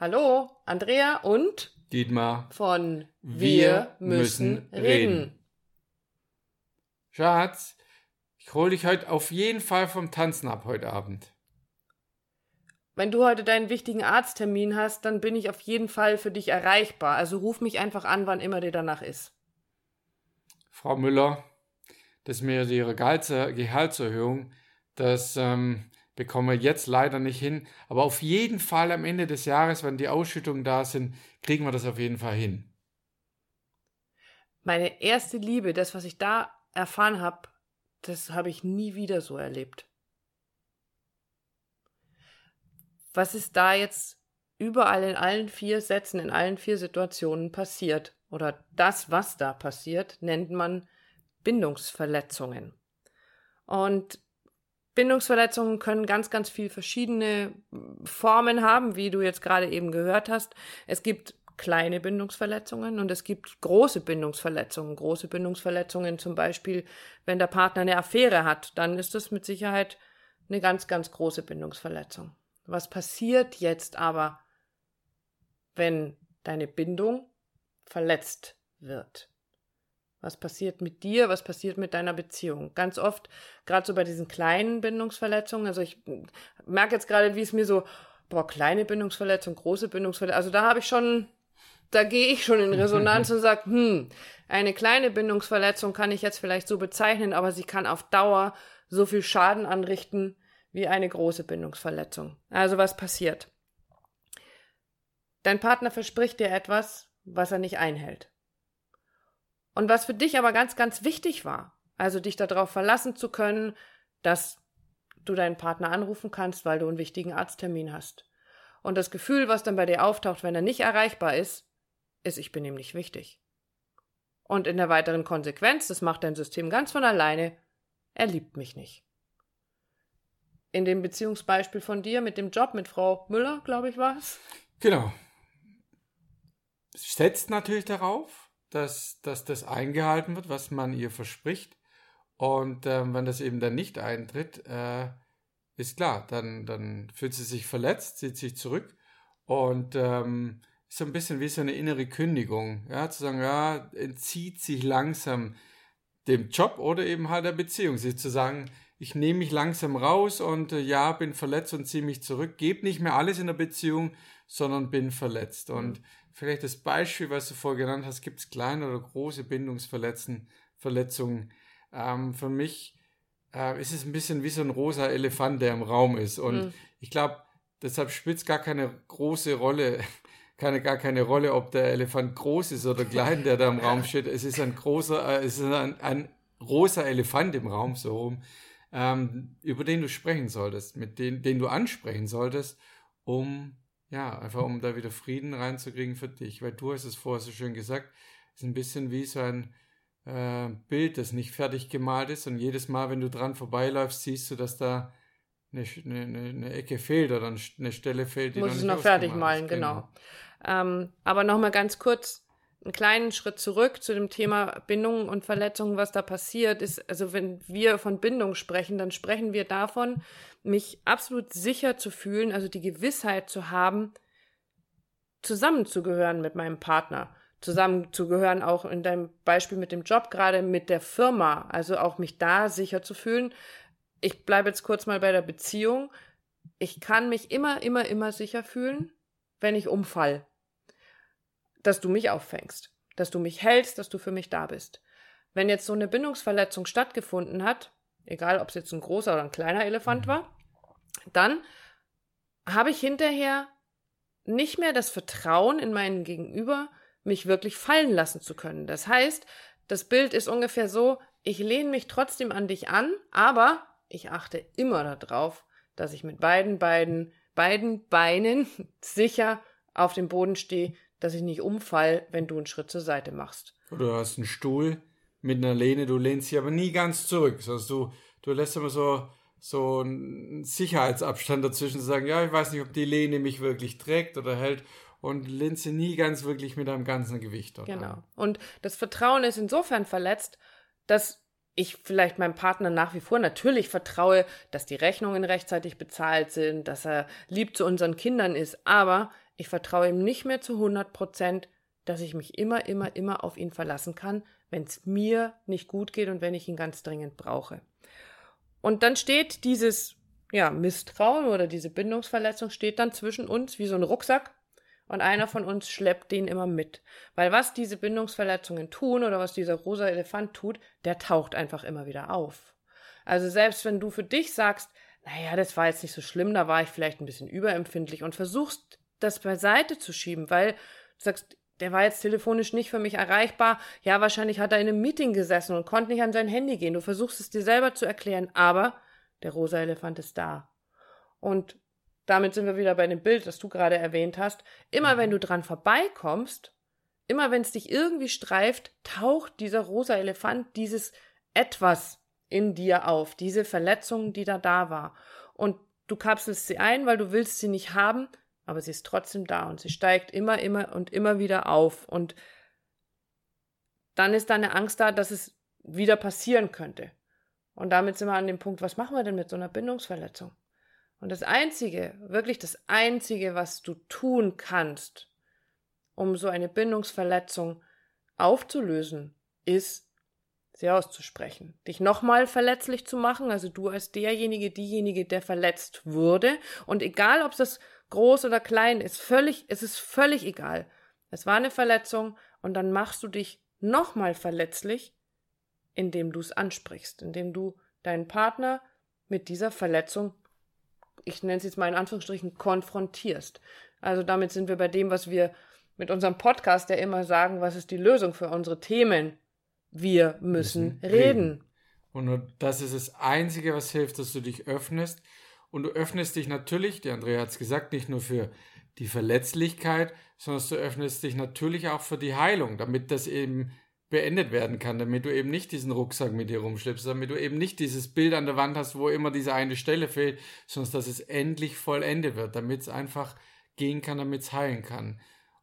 Hallo, Andrea und Dietmar. von Wir, müssen reden. Schatz, ich hol dich heute auf jeden Fall vom Tanzen ab heute Abend. Wenn du heute deinen wichtigen Arzttermin hast, dann bin ich auf jeden Fall für dich erreichbar. Also ruf mich einfach an, wann immer dir danach ist. Frau Müller, das mir Ihre Gehalts- Gehaltserhöhung, das ähm, bekommen wir jetzt leider nicht hin. Aber auf jeden Fall am Ende des Jahres, wenn die Ausschüttungen da sind, kriegen wir das auf jeden Fall hin. Meine erste Liebe, das, was ich da erfahren habe, das habe ich nie wieder so erlebt. Was ist da jetzt überall in allen vier Sätzen, in allen vier Situationen passiert? Oder das, was da passiert, nennt man Bindungsverletzungen. Und Bindungsverletzungen können ganz, ganz viel verschiedene Formen haben, wie du jetzt gerade eben gehört hast. Es gibt kleine Bindungsverletzungen und es gibt große Bindungsverletzungen. Große Bindungsverletzungen zum Beispiel, wenn der Partner eine Affäre hat, dann ist das mit Sicherheit eine ganz, ganz große Bindungsverletzung. Was passiert jetzt aber, wenn deine Bindung verletzt wird? Was passiert mit dir? Was passiert mit deiner Beziehung? Ganz oft, gerade so bei diesen kleinen Bindungsverletzungen, also ich merke jetzt gerade, wie es mir so, boah, kleine Bindungsverletzung, große Bindungsverletzung, also da habe ich schon, da gehe ich schon in Resonanz und sage, hm, eine kleine Bindungsverletzung kann ich jetzt vielleicht so bezeichnen, aber sie kann auf Dauer so viel Schaden anrichten wie eine große Bindungsverletzung. Also was passiert? Dein Partner verspricht dir etwas, was er nicht einhält. Und was für dich aber ganz, ganz wichtig war, also dich darauf verlassen zu können, dass du deinen Partner anrufen kannst, weil du einen wichtigen Arzttermin hast. Und das Gefühl, was dann bei dir auftaucht, wenn er nicht erreichbar ist, ist, ich bin ihm nicht wichtig. Und in der weiteren Konsequenz, das macht dein System ganz von alleine, er liebt mich nicht. In dem Beziehungsbeispiel von dir mit dem Job mit Frau Müller, glaube ich, war es. Genau. Setzt natürlich darauf, dass, dass das eingehalten wird, was man ihr verspricht. Und ähm, wenn das eben dann nicht eintritt, äh, ist klar, dann, dann fühlt sie sich verletzt, zieht sich zurück und ähm, ist so ein bisschen wie so eine innere Kündigung, ja, zu sagen, ja, entzieht sich langsam dem Job oder eben halt der Beziehung, sie zu sagen, ich nehme mich langsam raus und äh, ja, bin verletzt und ziehe mich zurück, gebe nicht mehr alles in der Beziehung, sondern bin verletzt. Und vielleicht das Beispiel, was du vorher genannt hast, gibt es kleine oder große Bindungsverletzungen. Verletzungen. Ähm, für mich äh, ist es ein bisschen wie so ein rosa Elefant, der im Raum ist. Und mhm. ich glaube, deshalb spielt es gar keine große Rolle, keine, gar keine Rolle, ob der Elefant groß ist oder klein, der da im Raum steht. Es ist ein großer, äh, es ist ein, ein rosa Elefant im Raum, so rum, ähm, über den du sprechen solltest, mit den, den du ansprechen solltest, um ja, einfach um da wieder Frieden reinzukriegen für dich. Weil du hast es vorher so schön gesagt, ist ein bisschen wie so ein äh, Bild, das nicht fertig gemalt ist und jedes Mal, wenn du dran vorbeiläufst, siehst du, dass da eine, eine, eine Ecke fehlt oder eine Stelle fehlt, die Muss noch es noch fertig malen, genau. genau. Ähm, aber nochmal ganz kurz, einen kleinen Schritt zurück zu dem Thema Bindungen und Verletzungen, was da passiert ist. Also wenn wir von Bindung sprechen, dann sprechen wir davon, mich absolut sicher zu fühlen, also die Gewissheit zu haben, zusammenzugehören mit meinem Partner, zusammenzugehören auch in deinem Beispiel mit dem Job gerade mit der Firma, also auch mich da sicher zu fühlen. Ich bleibe jetzt kurz mal bei der Beziehung. Ich kann mich immer, immer, immer sicher fühlen, wenn ich umfall dass du mich auffängst, dass du mich hältst, dass du für mich da bist. Wenn jetzt so eine Bindungsverletzung stattgefunden hat, egal ob es jetzt ein großer oder ein kleiner Elefant mhm. war, dann habe ich hinterher nicht mehr das Vertrauen in meinen Gegenüber, mich wirklich fallen lassen zu können. Das heißt, das Bild ist ungefähr so, ich lehne mich trotzdem an dich an, aber ich achte immer darauf, dass ich mit beiden beiden beiden Beinen sicher auf dem Boden stehe, dass ich nicht umfall, wenn du einen Schritt zur Seite machst. Oder du hast einen Stuhl mit einer Lehne, du lehnst sie aber nie ganz zurück. Also du, du lässt immer so, so einen Sicherheitsabstand dazwischen sagen, ja, ich weiß nicht, ob die Lehne mich wirklich trägt oder hält und lehnst sie nie ganz wirklich mit einem ganzen Gewicht. Dort genau. Und das Vertrauen ist insofern verletzt, dass ich vielleicht meinem Partner nach wie vor natürlich vertraue, dass die Rechnungen rechtzeitig bezahlt sind, dass er lieb zu unseren Kindern ist, aber ich vertraue ihm nicht mehr zu 100 Prozent, dass ich mich immer, immer, immer auf ihn verlassen kann, wenn es mir nicht gut geht und wenn ich ihn ganz dringend brauche. Und dann steht dieses ja, Misstrauen oder diese Bindungsverletzung steht dann zwischen uns wie so ein Rucksack und einer von uns schleppt den immer mit. Weil was diese Bindungsverletzungen tun oder was dieser rosa Elefant tut, der taucht einfach immer wieder auf. Also selbst wenn du für dich sagst, naja, das war jetzt nicht so schlimm, da war ich vielleicht ein bisschen überempfindlich und versuchst das beiseite zu schieben, weil du sagst, der war jetzt telefonisch nicht für mich erreichbar. Ja, wahrscheinlich hat er in einem Meeting gesessen und konnte nicht an sein Handy gehen. Du versuchst es dir selber zu erklären, aber der rosa Elefant ist da. Und damit sind wir wieder bei dem Bild, das du gerade erwähnt hast. Immer wenn du dran vorbeikommst, immer wenn es dich irgendwie streift, taucht dieser rosa Elefant, dieses etwas in dir auf, diese Verletzung, die da da war. Und du kapselst sie ein, weil du willst sie nicht haben, aber sie ist trotzdem da und sie steigt immer, immer und immer wieder auf. Und dann ist da eine Angst da, dass es wieder passieren könnte. Und damit sind wir an dem Punkt, was machen wir denn mit so einer Bindungsverletzung? Und das Einzige, wirklich das Einzige, was du tun kannst, um so eine Bindungsverletzung aufzulösen, ist, sie auszusprechen. Dich nochmal verletzlich zu machen, also du als derjenige, diejenige, der verletzt wurde. Und egal, ob das groß oder klein ist, völlig, es ist völlig egal. Es war eine Verletzung und dann machst du dich nochmal verletzlich indem du es ansprichst, indem du deinen Partner mit dieser Verletzung, ich nenne es jetzt mal in Anführungsstrichen, konfrontierst. Also damit sind wir bei dem, was wir mit unserem Podcast ja immer sagen, was ist die Lösung für unsere Themen? Wir müssen, müssen reden. reden. Und nur das ist das Einzige, was hilft, dass du dich öffnest. Und du öffnest dich natürlich, der Andrea hat es gesagt, nicht nur für die Verletzlichkeit, sondern du öffnest dich natürlich auch für die Heilung, damit das eben beendet werden kann, damit du eben nicht diesen Rucksack mit dir rumschleppst, damit du eben nicht dieses Bild an der Wand hast, wo immer diese eine Stelle fehlt, sondern dass es endlich vollendet wird, damit es einfach gehen kann, damit es heilen kann.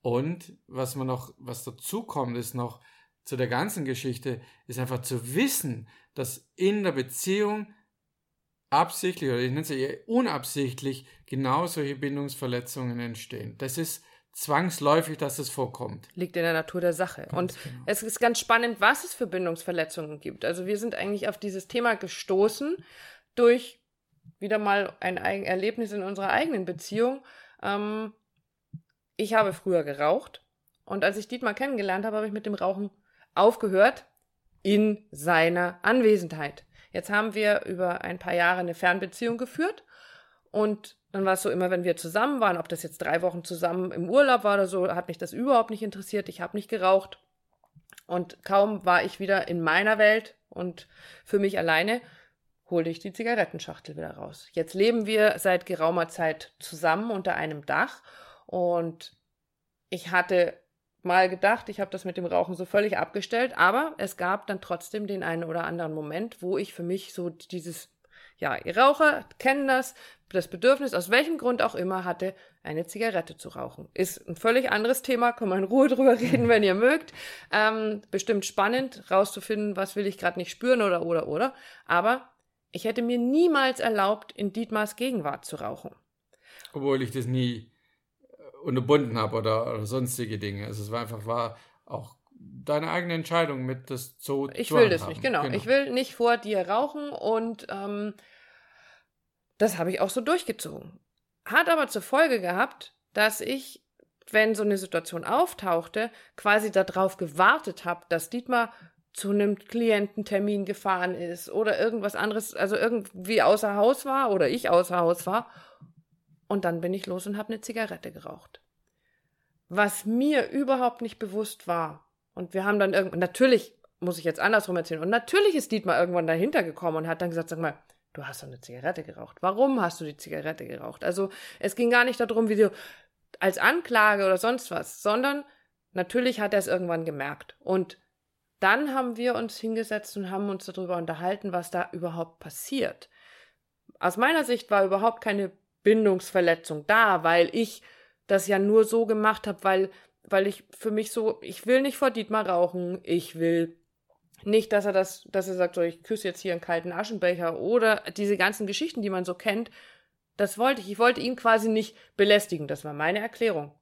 Und was man noch, was dazu kommt, ist noch zu der ganzen Geschichte, ist einfach zu wissen, dass in der Beziehung absichtlich oder ich nenne es eher unabsichtlich genau solche Bindungsverletzungen entstehen. Das ist zwangsläufig, dass es vorkommt. Liegt in der Natur der Sache. Ganz und genau. es ist ganz spannend, was es für Bindungsverletzungen gibt. Also wir sind eigentlich auf dieses Thema gestoßen durch wieder mal ein Erlebnis in unserer eigenen Beziehung. Ähm, ich habe früher geraucht und als ich Dietmar kennengelernt habe, habe ich mit dem Rauchen aufgehört in seiner Anwesenheit. Jetzt haben wir über ein paar Jahre eine Fernbeziehung geführt und dann war es so immer, wenn wir zusammen waren, ob das jetzt drei Wochen zusammen im Urlaub war oder so, hat mich das überhaupt nicht interessiert. Ich habe nicht geraucht. Und kaum war ich wieder in meiner Welt und für mich alleine, holte ich die Zigarettenschachtel wieder raus. Jetzt leben wir seit geraumer Zeit zusammen unter einem Dach und ich hatte mal gedacht, ich habe das mit dem Rauchen so völlig abgestellt, aber es gab dann trotzdem den einen oder anderen Moment, wo ich für mich so dieses ja, ihr Raucher kennen das, das Bedürfnis, aus welchem Grund auch immer, hatte, eine Zigarette zu rauchen. Ist ein völlig anderes Thema, kann man in Ruhe drüber reden, wenn ihr mögt. Ähm, bestimmt spannend, rauszufinden, was will ich gerade nicht spüren oder oder oder. Aber ich hätte mir niemals erlaubt, in Dietmars Gegenwart zu rauchen. Obwohl ich das nie unterbunden habe oder, oder sonstige Dinge. Also es war einfach war auch deine eigene Entscheidung mit das so Ich will das nicht, genau. genau. Ich will nicht vor dir rauchen und ähm, das habe ich auch so durchgezogen. Hat aber zur Folge gehabt, dass ich, wenn so eine Situation auftauchte, quasi darauf gewartet habe, dass Dietmar zu einem Kliententermin gefahren ist oder irgendwas anderes, also irgendwie außer Haus war oder ich außer Haus war. Und dann bin ich los und habe eine Zigarette geraucht. Was mir überhaupt nicht bewusst war, und wir haben dann irgendwann, natürlich muss ich jetzt andersrum erzählen. Und natürlich ist Dietmar irgendwann dahinter gekommen und hat dann gesagt, sag mal, du hast doch eine Zigarette geraucht. Warum hast du die Zigarette geraucht? Also es ging gar nicht darum, wie du als Anklage oder sonst was, sondern natürlich hat er es irgendwann gemerkt. Und dann haben wir uns hingesetzt und haben uns darüber unterhalten, was da überhaupt passiert. Aus meiner Sicht war überhaupt keine Bindungsverletzung da, weil ich das ja nur so gemacht habe, weil weil ich für mich so, ich will nicht vor Dietmar rauchen, ich will nicht, dass er das, dass er sagt, so, ich küsse jetzt hier einen kalten Aschenbecher oder diese ganzen Geschichten, die man so kennt. Das wollte ich. Ich wollte ihn quasi nicht belästigen. Das war meine Erklärung.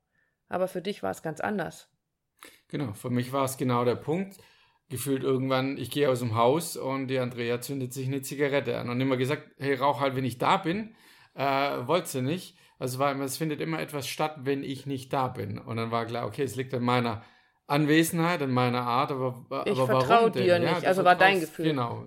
Aber für dich war es ganz anders. Genau, für mich war es genau der Punkt. Gefühlt irgendwann, ich gehe aus dem Haus und die Andrea zündet sich eine Zigarette an und immer gesagt, hey, rauch halt, wenn ich da bin. Äh, wollte sie nicht. Also war immer, es findet immer etwas statt, wenn ich nicht da bin. Und dann war klar, okay, es liegt an meiner Anwesenheit, an meiner Art, aber, ich aber vertraue dir nicht, ja, also war dein Gefühl. Genau,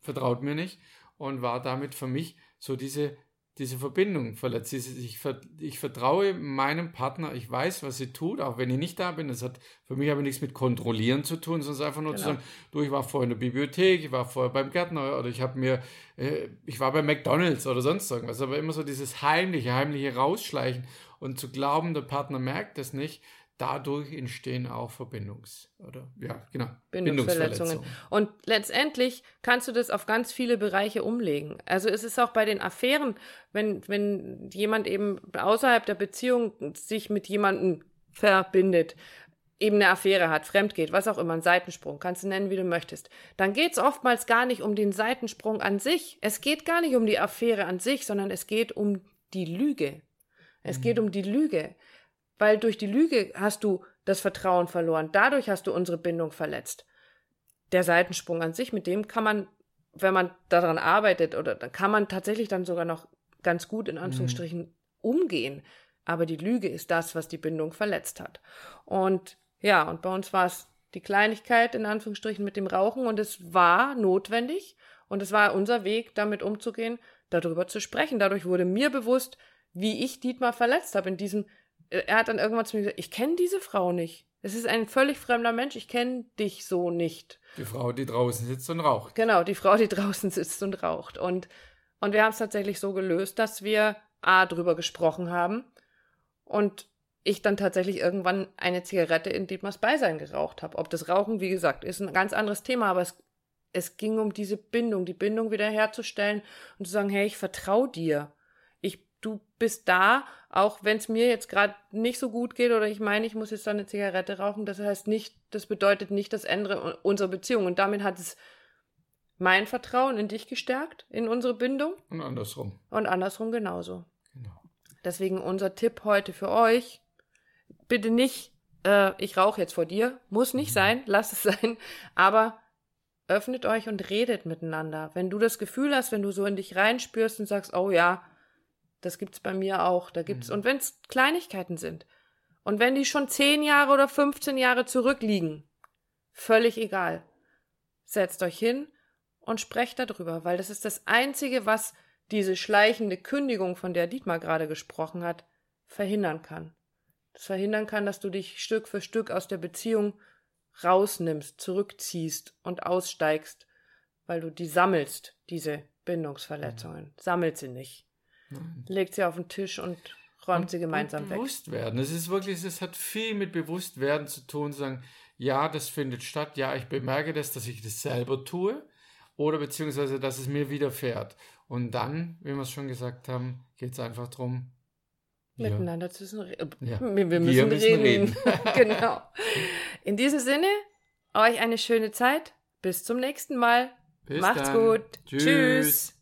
vertraut mir nicht und war damit für mich so diese diese Verbindung verletzt. Ich, ich vertraue meinem Partner, ich weiß, was sie tut, auch wenn ich nicht da bin. Das hat für mich aber nichts mit Kontrollieren zu tun, sondern einfach nur genau. zu sagen, du, ich war vorher in der Bibliothek, ich war vorher beim Gärtner oder ich habe mir, äh, ich war bei McDonalds oder sonst irgendwas. Aber immer so dieses heimliche, heimliche Rausschleichen und zu glauben, der Partner merkt das nicht, dadurch entstehen auch Verbindungs- oder ja, genau, Bindungsverletzungen. Und letztendlich kannst du das auf ganz viele Bereiche umlegen. Also es ist auch bei den Affären, wenn, wenn jemand eben außerhalb der Beziehung sich mit jemandem verbindet, eben eine Affäre hat, fremd geht, was auch immer, ein Seitensprung, kannst du nennen, wie du möchtest, dann geht es oftmals gar nicht um den Seitensprung an sich. Es geht gar nicht um die Affäre an sich, sondern es geht um die Lüge. Es mhm. geht um die Lüge weil durch die Lüge hast du das Vertrauen verloren. Dadurch hast du unsere Bindung verletzt. Der Seitensprung an sich, mit dem kann man, wenn man daran arbeitet, oder dann kann man tatsächlich dann sogar noch ganz gut in Anführungsstrichen mhm. umgehen. Aber die Lüge ist das, was die Bindung verletzt hat. Und ja, und bei uns war es die Kleinigkeit in Anführungsstrichen mit dem Rauchen und es war notwendig und es war unser Weg, damit umzugehen, darüber zu sprechen. Dadurch wurde mir bewusst, wie ich Dietmar verletzt habe in diesem er hat dann irgendwann zu mir gesagt, ich kenne diese Frau nicht. Es ist ein völlig fremder Mensch, ich kenne dich so nicht. Die Frau, die draußen sitzt und raucht. Genau, die Frau, die draußen sitzt und raucht. Und, und wir haben es tatsächlich so gelöst, dass wir A drüber gesprochen haben und ich dann tatsächlich irgendwann eine Zigarette in Dietmars Beisein geraucht habe. Ob das Rauchen, wie gesagt, ist ein ganz anderes Thema, aber es, es ging um diese Bindung, die Bindung wiederherzustellen und zu sagen, hey, ich vertraue dir du bist da, auch wenn es mir jetzt gerade nicht so gut geht oder ich meine, ich muss jetzt da eine Zigarette rauchen. Das heißt nicht, das bedeutet nicht das Ende unserer Beziehung. Und damit hat es mein Vertrauen in dich gestärkt, in unsere Bindung. Und andersrum. Und andersrum genauso. Genau. Deswegen unser Tipp heute für euch, bitte nicht, äh, ich rauche jetzt vor dir, muss nicht mhm. sein, lass es sein, aber öffnet euch und redet miteinander. Wenn du das Gefühl hast, wenn du so in dich reinspürst und sagst, oh ja, das gibt's bei mir auch. Da gibt's, mhm. und wenn's Kleinigkeiten sind. Und wenn die schon 10 Jahre oder 15 Jahre zurückliegen, völlig egal. Setzt euch hin und sprecht darüber, weil das ist das Einzige, was diese schleichende Kündigung, von der Dietmar gerade gesprochen hat, verhindern kann. Das verhindern kann, dass du dich Stück für Stück aus der Beziehung rausnimmst, zurückziehst und aussteigst, weil du die sammelst, diese Bindungsverletzungen. Mhm. Sammelt sie nicht. Legt sie auf den Tisch und räumt und, sie gemeinsam und weg. Bewusst werden. Es ist wirklich, es hat viel mit Bewusstwerden zu tun, sagen, ja, das findet statt, ja, ich bemerke das, dass ich das selber tue oder beziehungsweise, dass es mir widerfährt. Und dann, wie wir es schon gesagt haben, geht es einfach darum, miteinander zu reden. Ja. Wir, wir, müssen, wir müssen reden. reden. genau. In diesem Sinne, euch eine schöne Zeit. Bis zum nächsten Mal. Bis Macht's dann. gut. Tschüss. Tschüss.